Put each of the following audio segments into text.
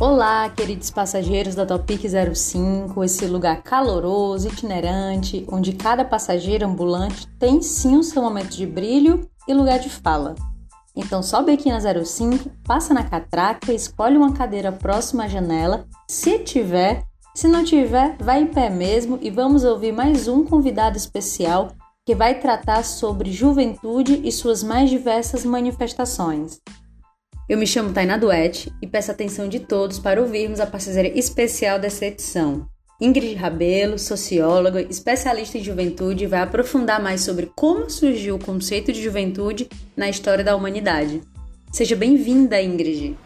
Olá, queridos passageiros da Topic 05, esse lugar caloroso, itinerante, onde cada passageiro ambulante tem sim o seu momento de brilho e lugar de fala. Então sobe aqui na 05, passa na catraca, escolhe uma cadeira próxima à janela, se tiver, se não tiver, vai em pé mesmo e vamos ouvir mais um convidado especial que vai tratar sobre juventude e suas mais diversas manifestações. Eu me chamo Tainá Duete e peço atenção de todos para ouvirmos a parceira especial dessa edição. Ingrid Rabelo, socióloga, especialista em juventude, vai aprofundar mais sobre como surgiu o conceito de juventude na história da humanidade. Seja bem-vinda, Ingrid!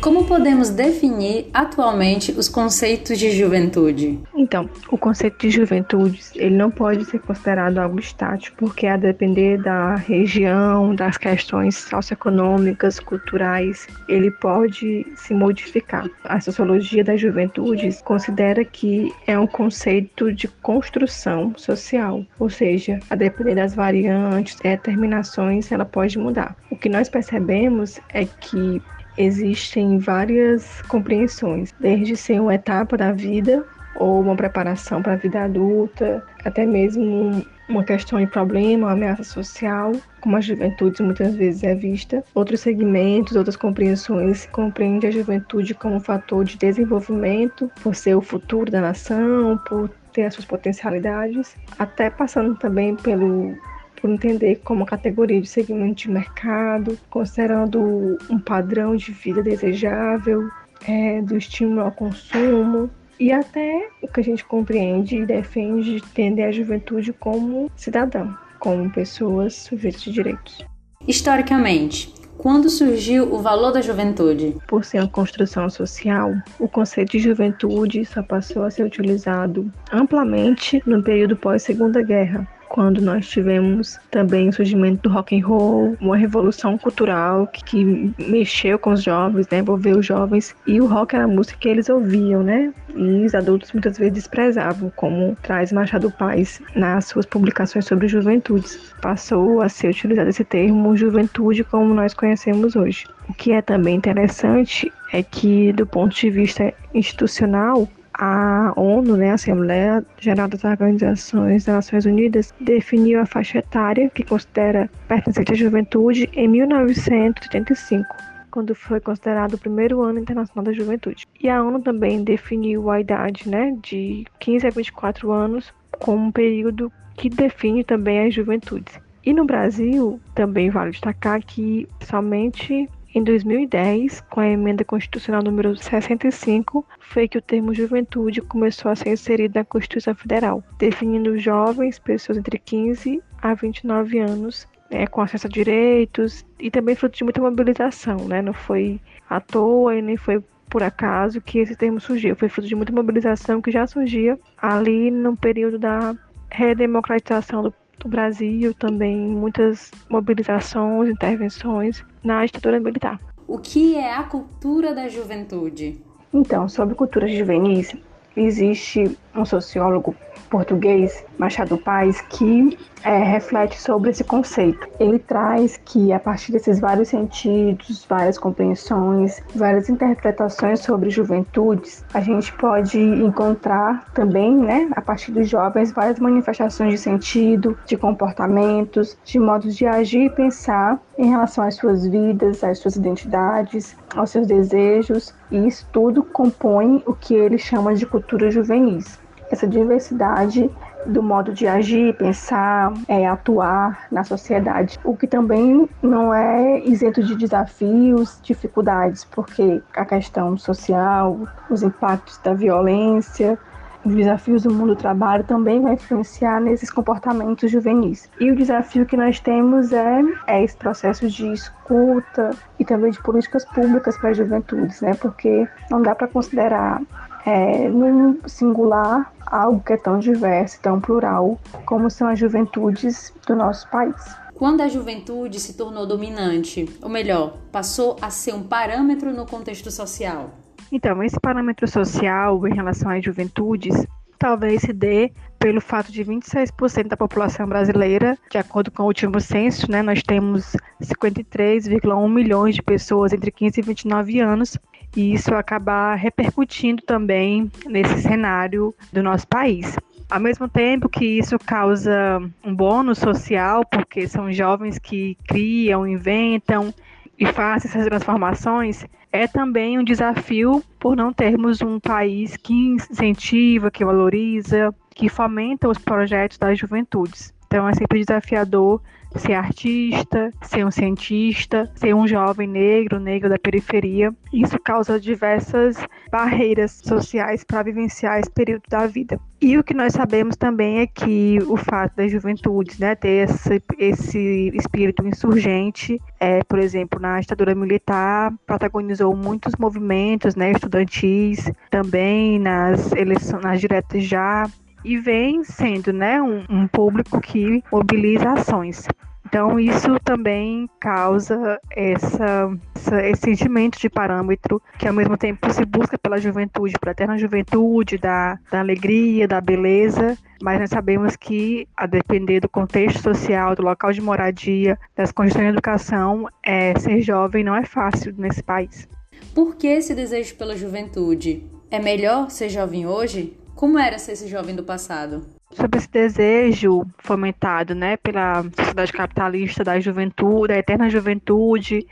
Como podemos definir atualmente os conceitos de juventude? Então, o conceito de juventude ele não pode ser considerado algo estático, porque a depender da região, das questões socioeconômicas, culturais, ele pode se modificar. A sociologia da juventude considera que é um conceito de construção social, ou seja, a depender das variantes, determinações, ela pode mudar. O que nós percebemos é que existem várias compreensões, desde ser uma etapa da vida ou uma preparação para a vida adulta, até mesmo uma questão de problema, uma ameaça social, como a juventude muitas vezes é vista. Outros segmentos, outras compreensões compreende a juventude como um fator de desenvolvimento, por ser o futuro da nação, por ter as suas potencialidades, até passando também pelo por entender como categoria de segmento de mercado, considerando um padrão de vida desejável, é, do estímulo ao consumo e até o que a gente compreende e defende entender a juventude como cidadão, como pessoas sujeitas de direitos. Historicamente, quando surgiu o valor da juventude? Por ser uma construção social, o conceito de juventude só passou a ser utilizado amplamente no período pós-Segunda Guerra, quando nós tivemos também o surgimento do rock and roll, uma revolução cultural que, que mexeu com os jovens, né, envolveu os jovens e o rock era a música que eles ouviam, né? E os adultos muitas vezes desprezavam, como traz Machado Paz nas suas publicações sobre juventudes. Passou a ser utilizado esse termo juventude como nós conhecemos hoje. O que é também interessante é que, do ponto de vista institucional, a ONU, né, a Assembleia Geral das Organizações das Nações Unidas, definiu a faixa etária que considera pertencente à juventude em 1985 quando foi considerado o primeiro ano internacional da juventude. E a ONU também definiu a idade, né, de 15 a 24 anos como um período que define também as juventudes. E no Brasil, também vale destacar que somente em 2010, com a emenda constitucional número 65, foi que o termo juventude começou a ser inserido na Constituição Federal, definindo jovens, pessoas entre 15 a 29 anos, né, com acesso a direitos e também fruto de muita mobilização, né? Não foi à toa e nem foi por acaso que esse termo surgiu, foi fruto de muita mobilização que já surgia ali no período da redemocratização do do Brasil, também muitas mobilizações, intervenções na ditadura militar. O que é a cultura da juventude? Então, sobre culturas juvenis, existe um sociólogo português, Machado Paz, que é, reflete sobre esse conceito. Ele traz que a partir desses vários sentidos, várias compreensões, várias interpretações sobre juventudes, a gente pode encontrar também, né, a partir dos jovens, várias manifestações de sentido, de comportamentos, de modos de agir e pensar em relação às suas vidas, às suas identidades, aos seus desejos, e isso tudo compõe o que ele chama de cultura juvenis essa diversidade do modo de agir, pensar, é, atuar na sociedade, o que também não é isento de desafios, dificuldades, porque a questão social, os impactos da violência, os desafios do mundo do trabalho também vai influenciar nesses comportamentos juvenis. E o desafio que nós temos é, é esse processo de escuta e também de políticas públicas para as juventudes, né? Porque não dá para considerar é, num singular algo que é tão diverso, tão plural, como são as juventudes do nosso país. Quando a juventude se tornou dominante, ou melhor, passou a ser um parâmetro no contexto social? Então, esse parâmetro social em relação às juventudes talvez se dê pelo fato de 26% da população brasileira, de acordo com o último censo, né, nós temos 53,1 milhões de pessoas entre 15 e 29 anos, e isso acabar repercutindo também nesse cenário do nosso país. Ao mesmo tempo que isso causa um bônus social, porque são jovens que criam, inventam e fazem essas transformações, é também um desafio por não termos um país que incentiva, que valoriza, que fomenta os projetos das juventudes. Então é sempre desafiador ser artista, ser um cientista, ser um jovem negro, negro da periferia. Isso causa diversas barreiras sociais para vivenciar esse período da vida. E o que nós sabemos também é que o fato das juventudes né, ter esse, esse espírito insurgente, é, por exemplo, na ditadura militar, protagonizou muitos movimentos né, estudantis, também nas eleições, nas diretas já, e vem sendo né, um, um público que mobiliza ações. Então, isso também causa essa, essa, esse sentimento de parâmetro que, ao mesmo tempo, se busca pela juventude, pela eterna juventude, da, da alegria, da beleza, mas nós sabemos que, a depender do contexto social, do local de moradia, das condições de educação, é, ser jovem não é fácil nesse país. Por que esse desejo pela juventude? É melhor ser jovem hoje? Como era ser esse jovem do passado? Sobre esse desejo fomentado né, pela sociedade capitalista da juventude, da eterna juventude,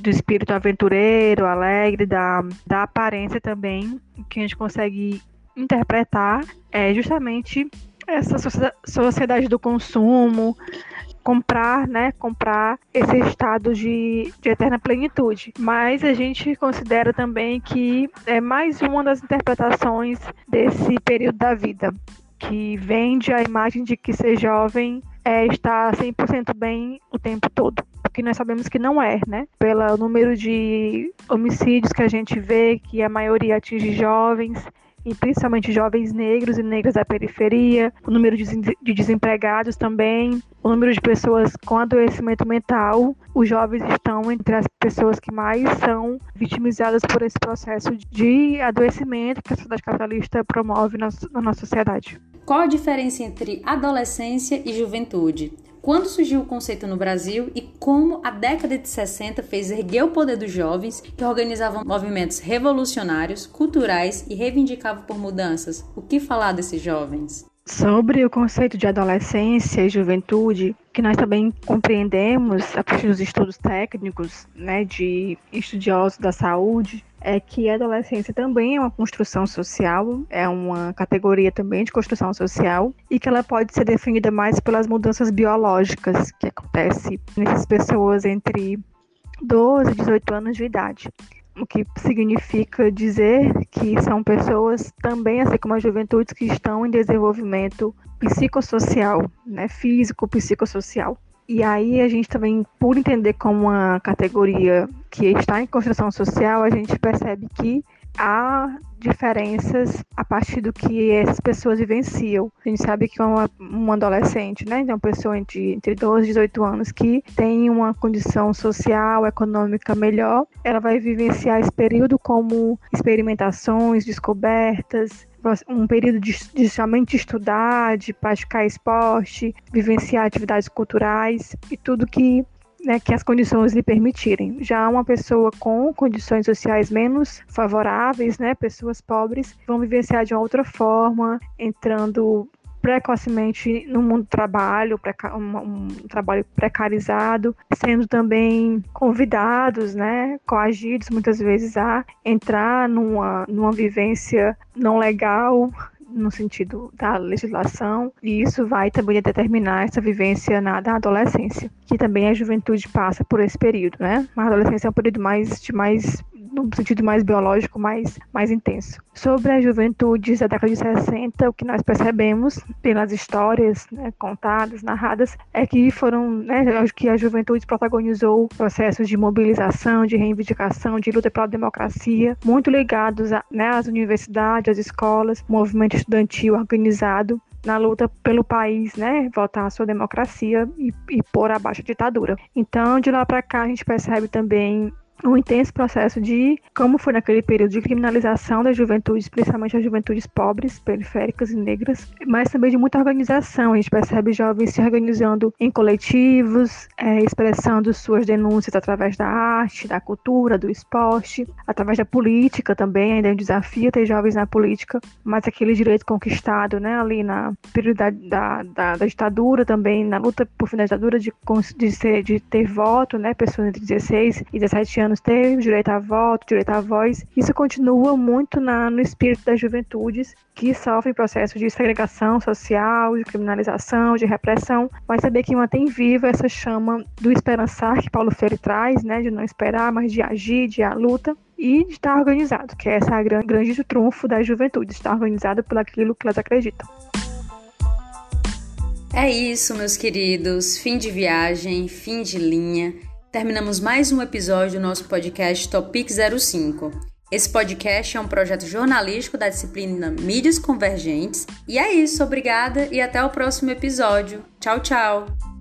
do espírito aventureiro, alegre, da, da aparência também, que a gente consegue interpretar é justamente essa sociedade do consumo, comprar, né, comprar esse estado de, de eterna plenitude. Mas a gente considera também que é mais uma das interpretações desse período da vida, que vende a imagem de que ser jovem é estar 100% bem o tempo todo. Porque nós sabemos que não é, né? Pelo número de homicídios que a gente vê, que a maioria atinge jovens, e principalmente jovens negros e negras da periferia, o número de desempregados também, o número de pessoas com adoecimento mental. Os jovens estão entre as pessoas que mais são vitimizadas por esse processo de adoecimento que a sociedade capitalista promove na, na nossa sociedade. Qual a diferença entre adolescência e juventude? Quando surgiu o conceito no Brasil e como a década de 60 fez erguer o poder dos jovens que organizavam movimentos revolucionários, culturais e reivindicavam por mudanças. O que falar desses jovens? Sobre o conceito de adolescência e juventude, que nós também compreendemos a partir dos estudos técnicos, né, de estudiosos da saúde, é que a adolescência também é uma construção social, é uma categoria também de construção social e que ela pode ser definida mais pelas mudanças biológicas que acontecem nessas pessoas entre 12 e 18 anos de idade o que significa dizer que são pessoas também, assim como as juventudes, que estão em desenvolvimento psicossocial, né, físico, psicossocial. E aí a gente também, por entender como uma categoria que está em construção social, a gente percebe que há diferenças a partir do que essas pessoas vivenciam. A gente sabe que uma, um adolescente, né, então pessoa entre, entre 12 e 18 anos que tem uma condição social, econômica melhor, ela vai vivenciar esse período como experimentações, descobertas, um período de, de somente estudar, de praticar esporte, vivenciar atividades culturais e tudo que né, que as condições lhe permitirem. Já uma pessoa com condições sociais menos favoráveis, né, pessoas pobres, vão vivenciar de uma outra forma, entrando precocemente no mundo do trabalho, um, trabalho precarizado, sendo também convidados, né, coagidos muitas vezes a entrar numa, numa vivência não legal, no sentido da legislação, e isso vai também determinar essa vivência na da adolescência, que também a juventude passa por esse período, né? A adolescência é um período mais de mais no sentido mais biológico, mais, mais intenso. Sobre a juventude da década de 60, o que nós percebemos pelas histórias né, contadas, narradas, é que foram, né, que a juventude protagonizou processos de mobilização, de reivindicação, de luta pela democracia, muito ligados a, né, às universidades, às escolas, movimento estudantil organizado na luta pelo país, né, voltar à sua democracia e, e pôr abaixo a ditadura. Então, de lá para cá, a gente percebe também um intenso processo de como foi naquele período de criminalização das juventudes, principalmente as juventudes pobres, periféricas e negras, mas também de muita organização. A gente percebe jovens se organizando em coletivos, é, expressando suas denúncias através da arte, da cultura, do esporte, através da política também. Ainda é um desafio ter jovens na política, mas aquele direito conquistado, né, ali na período da, da, da, da ditadura também, na luta por fim da ditadura de, de, ser, de ter voto, né, pessoas entre 16 e 17 anos ter direito a voto, direito à voz. Isso continua muito na, no espírito das juventudes que sofrem processos de segregação social, de criminalização, de repressão, mas saber que mantém viva essa chama do esperançar que Paulo Freire traz, né, de não esperar, mas de agir, de à luta e de estar organizado, que é essa grande, grande trunfo da juventude, estar organizado por aquilo que elas acreditam. É isso, meus queridos. Fim de viagem, fim de linha. Terminamos mais um episódio do nosso podcast Topic 05. Esse podcast é um projeto jornalístico da disciplina Mídias Convergentes. E é isso, obrigada e até o próximo episódio. Tchau, tchau!